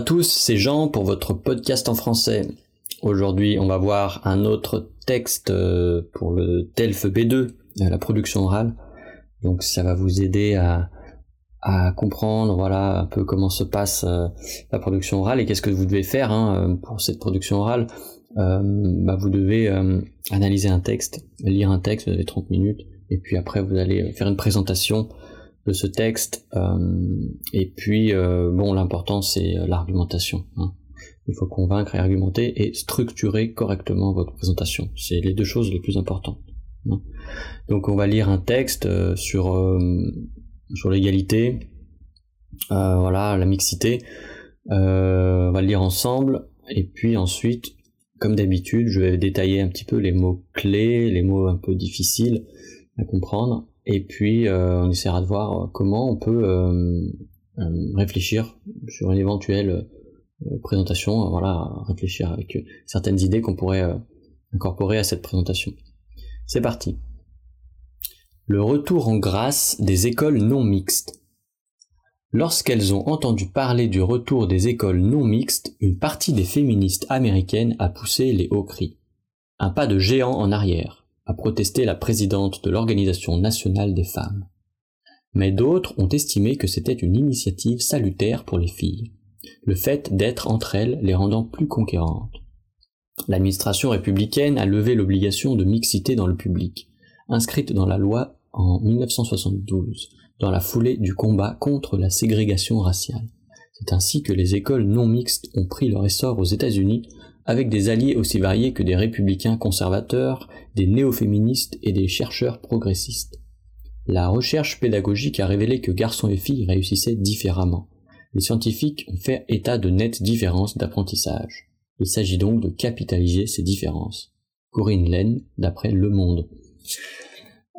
tous, c'est Jean pour votre podcast en français. Aujourd'hui, on va voir un autre texte euh, pour le TELF B2, la production orale. Donc ça va vous aider à, comprendre voilà un peu comment se passe euh, la production orale et qu'est-ce que vous devez faire hein, pour cette production orale. Euh, bah, vous devez analyser un texte, lire un texte, vous avez 30 minutes, et puis après vous allez faire une présentation de ce texte. Euh, et puis, euh, bon, l'important c'est euh, l'argumentation. Hein. Il faut convaincre et argumenter et structurer correctement votre présentation. C'est les deux choses les plus importantes. Hein. Donc, on va lire un texte sur sur l'égalité, voilà, la mixité. on va le lire ensemble et puis ensuite, comme d'habitude, je vais détailler un petit peu les mots clés, les mots un peu difficiles à comprendre et puis euh, on essaiera de voir euh, comment on peut euh, réfléchir sur une éventuelle présentation, voilà, réfléchir avec certaines idées qu'on pourrait incorporer à cette présentation. C'est parti. Le retour en grâce des écoles non mixtes. Lorsqu'elles ont entendu parler du retour des écoles non mixtes, une partie des féministes américaines a poussé les hauts cris. Un pas de géant en arrière a protesté la présidente de l'Organisation nationale des femmes. Mais d'autres ont estimé que c'était une initiative salutaire pour les filles, le fait d'être entre elles les rendant plus conquérantes. L'administration républicaine a levé l'obligation de mixité dans le public, inscrite dans la loi en 1972, dans la foulée du combat contre la ségrégation raciale. C'est ainsi que les écoles non mixtes ont pris leur essor aux États-Unis avec des alliés aussi variés que des républicains conservateurs, des néo-féministes et des chercheurs progressistes. La recherche pédagogique a révélé que garçons et filles réussissaient différemment. Les scientifiques ont fait état de nettes différences d'apprentissage. Il s'agit donc de capitaliser ces différences. Corinne Laine, d'après Le Monde.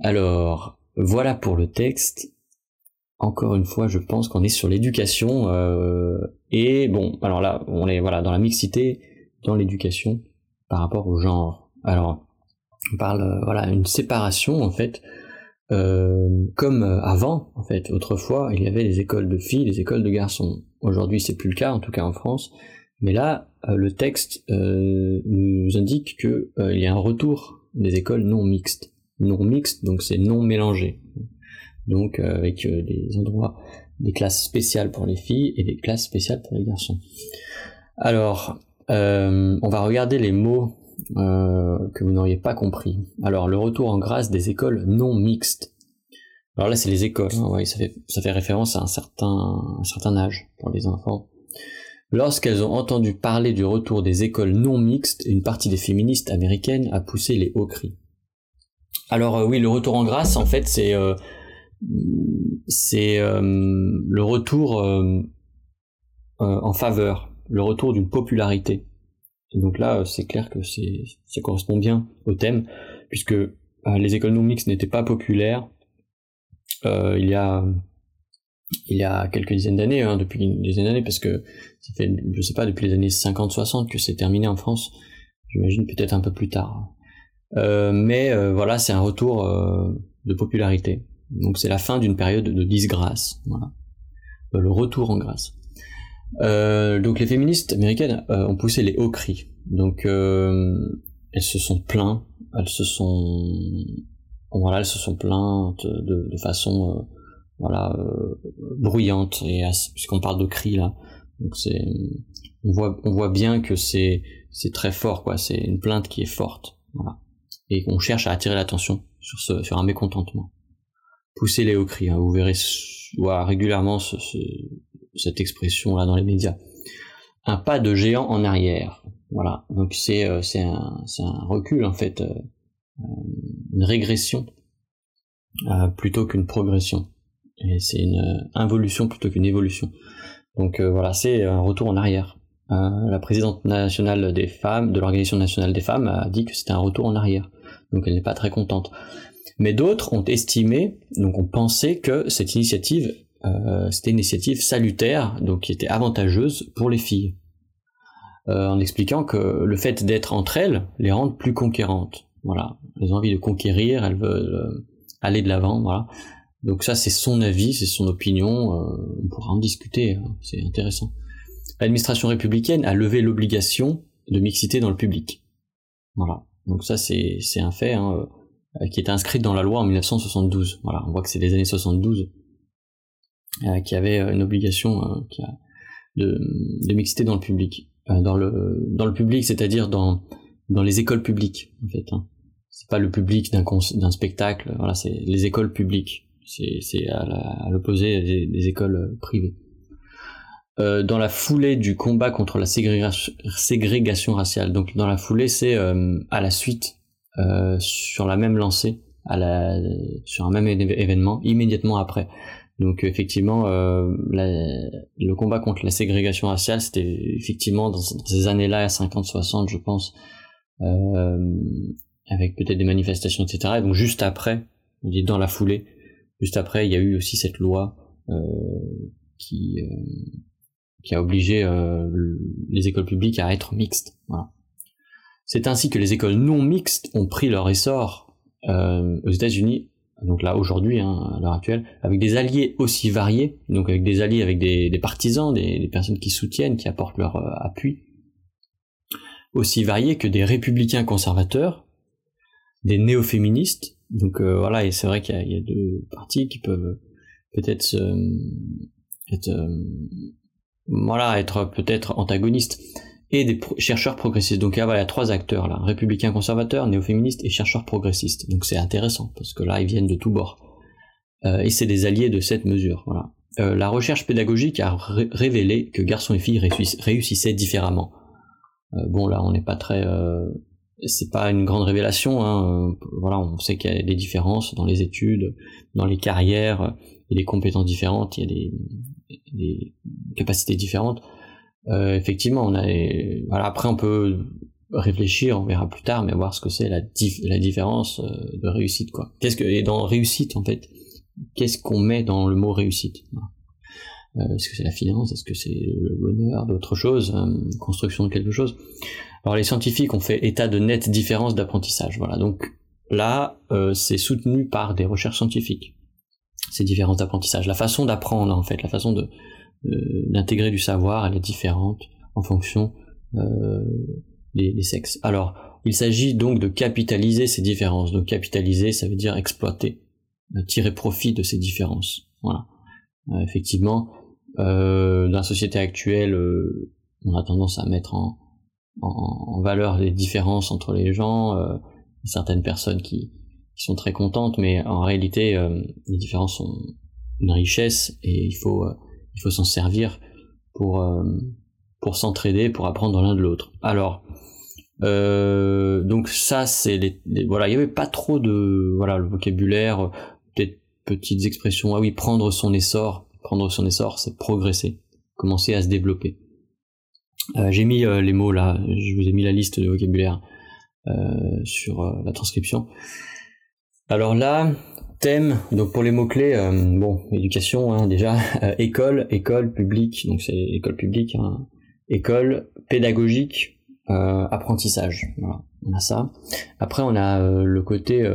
Alors, voilà pour le texte. Encore une fois, je pense qu'on est sur l'éducation. Euh, et bon, alors là, on est voilà dans la mixité dans l'éducation par rapport au genre. Alors, on parle euh, voilà une séparation en fait, euh, comme euh, avant en fait. Autrefois, il y avait les écoles de filles, les écoles de garçons. Aujourd'hui, c'est plus le cas, en tout cas en France. Mais là, le texte nous indique que il y a un retour des écoles non mixtes. Non mixtes, donc c'est non mélangé. Donc avec des endroits, des classes spéciales pour les filles et des classes spéciales pour les garçons. Alors, euh, on va regarder les mots euh, que vous n'auriez pas compris. Alors, le retour en grâce des écoles non mixtes. Alors là, c'est les écoles. Hein, ça, fait, référence à un certain, âge pour les enfants. Lorsqu'elles ont entendu parler du retour des écoles non mixtes, une partie des féministes américaines a poussé les hauts cris. Alors euh, oui, le retour en grâce, en fait, c'est le retour en faveur le retour d'une popularité. donc là, euh, c'est clair que ça correspond bien au thème, puisque euh, les économics n'étaient pas populaires euh, il y a quelques dizaines d'années, hein, depuis une dizaine d'années, parce que ça fait, je sais pas, depuis les années 50-60 que c'est terminé en France. J'imagine peut-être un peu plus tard. mais voilà, c'est un retour de popularité. Donc c'est la fin d'une période de disgrâce. Le retour en grâce. Euh, donc les féministes américaines euh, ont poussé les hauts cris. Donc euh, elles se sont plaintes, elles se sont voilà, elles se sont plaintes de, de façon voilà bruyante et puisqu'on parle de cris là. Donc c'est on voit on voit bien que c'est c'est très fort quoi, c'est une plainte qui est forte. Voilà. Et on cherche à attirer l'attention sur ce sur un mécontentement. Pousser les hauts cris, hein, vous verrez voilà, régulièrement ce, ce cette expression là dans les médias. Un pas de géant en arrière. Voilà. Donc c'est euh, un recul en fait, euh, euh, une régression plutôt qu'une progression. C'est une involution plutôt qu'une évolution. Donc voilà, c'est un retour en arrière. la présidente nationale des femmes, de l'Organisation nationale des femmes, a dit que c'était un retour en arrière. Donc elle n'est pas très contente. Mais d'autres ont estimé, donc ont pensé que cette initiative c'était une initiative salutaire, donc qui était avantageuse pour les filles, euh, en expliquant que le fait d'être entre elles les rend plus conquérantes. Voilà, elles ont envie de conquérir, elles veulent euh, aller de l'avant, voilà. Donc ça c'est son avis, c'est son opinion, on pourra en discuter, hein, c'est intéressant. l'administration républicaine a levé l'obligation de mixité dans le public. Voilà. Donc ça c'est un fait hein, euh, qui était inscrit dans la loi en 1972. Voilà, on voit que c'est les années 72 euh, qui avait une obligation euh, de, de mixité dans le public. Euh, dans le public, c'est-à-dire dans les écoles publiques en fait. Hein. C'est pas le public d'un spectacle. Voilà, c'est les écoles publiques. C'est à l'opposé des, écoles euh, privées. Euh, dans la foulée du combat contre la ségrégation, raciale. Donc dans la foulée, c'est euh, à la suite, euh, sur la même lancée, sur un même événement, immédiatement après. Donc effectivement, euh, le combat contre la ségrégation raciale, c'était effectivement dans, ces années-là, 50-60, je pense, euh, avec peut-être des manifestations, etc. Et donc juste après, dans la foulée, juste après, il y a eu aussi cette loi euh, qui a obligé les écoles publiques à être mixtes. C'est ainsi que les écoles non mixtes ont pris leur essor aux États-Unis donc là aujourd'hui, hein, à l'heure actuelle, avec des alliés aussi variés, donc avec des alliés avec des, partisans, des, personnes qui soutiennent, qui apportent leur euh, appui, aussi variés que des républicains conservateurs, des néo-féministes, donc euh, voilà, et c'est vrai qu'il y, a deux partis qui peuvent peut-être être, euh, voilà, être peut-être antagonistes et des chercheurs progressistes. Donc il y a trois acteurs là, républicains conservateurs, néo-féministes et chercheurs progressistes. Donc c'est intéressant parce que là, ils viennent de tous bords. Euh, et c'est des alliés de cette mesure. Voilà. Euh, la recherche pédagogique a révélé que garçons et filles réussissaient différemment. Euh, bon là, on n'est pas très, euh, c'est pas une grande révélation. Hein. Voilà, on sait qu'il y a des différences dans les études, dans les carrières, il y a des compétences différentes, il y a des, des capacités différentes. Euh, effectivement, on a, voilà, après on peut réfléchir, on verra plus tard, mais voir ce que c'est la, la différence euh, de réussite, quoi. Qu'est-ce que, et dans réussite, en fait, qu'est-ce qu'on met dans le mot réussite? Euh, Est-ce que c'est la finance? Est-ce que c'est le bonheur D'autres choses Construction de quelque chose? Alors les scientifiques ont fait état de nette différence d'apprentissage. Voilà, donc là, c'est soutenu par des recherches scientifiques. Ces différences d'apprentissage, la façon d'apprendre en fait, la façon de, d'intégrer du savoir, elle est différente en fonction euh, des, sexes. Alors, il s'agit donc de capitaliser ces différences. Donc capitaliser, ça veut dire exploiter, euh, tirer profit de ces différences. Voilà. effectivement, dans la société actuelle, on a tendance à mettre en, en, valeur les différences entre les gens. certaines personnes qui, qui, sont très contentes, mais en réalité, les différences sont une richesse et il faut il faut s'en servir pour euh, pour s'entraider, pour apprendre l'un de l'autre. Alors euh, donc ça c'est les, voilà il y avait pas trop de voilà le vocabulaire peut-être petites expressions. Ah oui prendre son essor prendre son essor c'est progresser commencer à se développer. Euh, j'ai mis les mots là je vous ai mis la liste de vocabulaire sur la transcription. Alors là thème, donc pour les mots-clés, euh, bon, éducation hein, déjà, euh, école, école publique, donc c'est école publique, hein, école pédagogique, euh, apprentissage, voilà, on a ça. Après on a le côté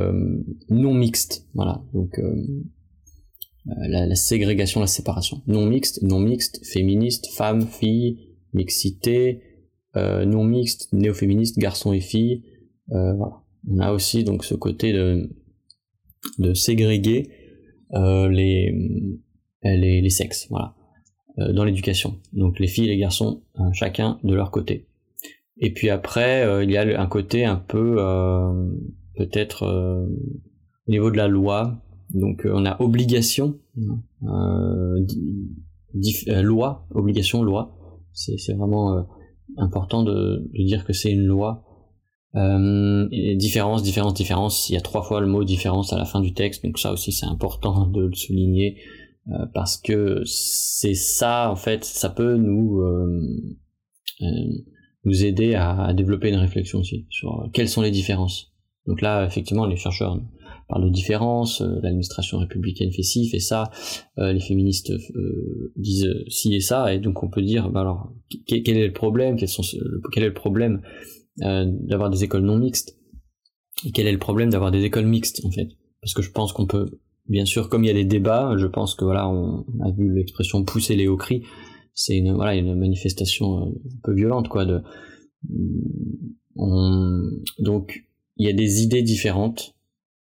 non mixte, voilà, donc la, la, ségrégation, la séparation. Non mixte, non mixte, féministe, femme, fille, mixité, non mixte, néo-féministe, garçon et fille, voilà. On a aussi donc ce côté de de ségréguer euh, les, les, les, sexes, voilà, euh, dans l'éducation. Donc les filles et les garçons, euh, chacun de leur côté. Et puis après, il y a un côté un peu, peut-être, au niveau de la loi. Donc on a obligation, loi, obligation, loi. C'est vraiment important de, de, dire que c'est une loi euh, différence, différence, différence. Il y a trois fois le mot différence à la fin du texte, donc ça aussi c'est important de le souligner euh, parce que c'est ça en fait, ça peut nous euh, nous aider à, développer une réflexion aussi sur quelles sont les différences. Donc là, effectivement, les chercheurs parlent de différences, l'administration républicaine fait ci, fait ça, les féministes disent ci et ça, et donc on peut dire, bah alors, quel est le problème, sont, quel est le problème d'avoir des écoles non mixtes. Et quel est le problème d'avoir des écoles mixtes en fait? Parce que je pense qu'on peut bien sûr comme il y a des débats je pense que voilà on a vu l'expression pousser les hauts cris c'est une voilà une manifestation un peu violente quoi de donc il y a des idées différentes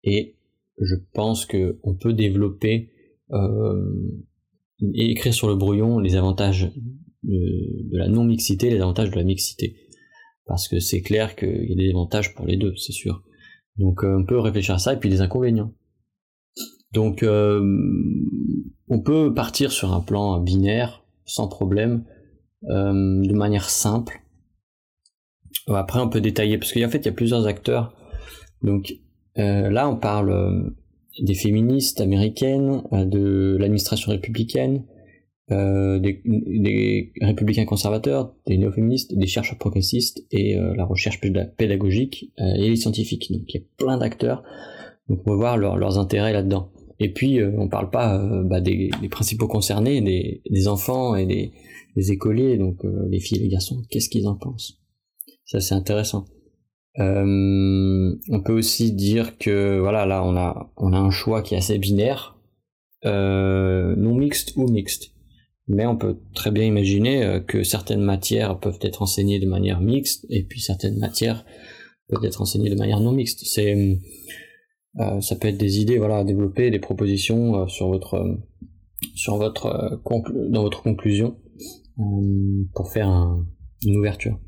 et je pense que on peut développer euh, et écrire sur le brouillon les avantages de, la non mixité, les avantages de la mixité, parce que c'est clair qu'il y a des avantages pour les deux, c'est sûr. Donc euh, on peut réfléchir à ça et puis des inconvénients. Donc euh, on peut partir sur un plan binaire sans problème, de manière simple. Après on peut détailler parce qu'en fait il y a plusieurs acteurs. Donc euh, là, on parle euh, des féministes américaines, euh, de l'administration républicaine, des, républicains conservateurs, des néo-féministes, des chercheurs progressistes et la recherche pédagogique et les scientifiques. Donc il y a plein d'acteurs. Donc on va voir leurs intérêts là-dedans. Et puis on parle pas bah, des, principaux concernés, des, enfants et des, des écoliers, donc les filles et les garçons. Qu'est-ce qu'ils en pensent? Ça c'est intéressant. Euh, on peut aussi dire que voilà, là on a on a un choix qui est assez binaire, euh, non mixte ou mixte. Mais on peut très bien imaginer euh, que certaines matières peuvent être enseignées de manière mixte et puis certaines matières peuvent être enseignées de manière non mixte. C'est ça peut être des idées voilà à développer, des propositions sur votre sur votre dans votre conclusion pour faire une ouverture.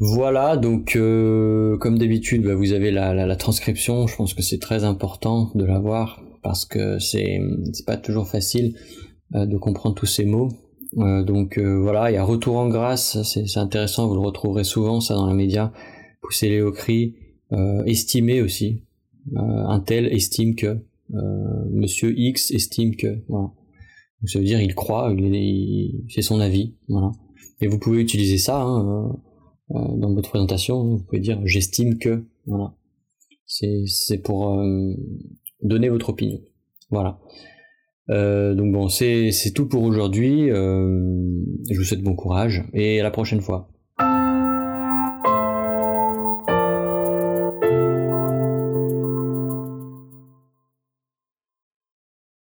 Voilà, donc euh, comme d'habitude, bah, vous avez la, transcription. Je pense que c'est très important de l'avoir parce que c'est pas toujours facile euh, de comprendre tous ces mots. Euh, donc voilà, il y a retour en grâce, c'est intéressant, vous le retrouverez souvent ça dans les médias. Pousser les hauts cris, estimer aussi. un tel estime que, Monsieur X estime que. Voilà. Donc ça veut dire il croit, c'est son avis. Voilà. Et vous pouvez utiliser ça. Hein, euh, dans votre présentation, vous pouvez dire j'estime que, voilà. C'est pour euh, donner votre opinion. Voilà. Euh, donc bon, c'est tout pour aujourd'hui. je vous souhaite bon courage et à la prochaine fois.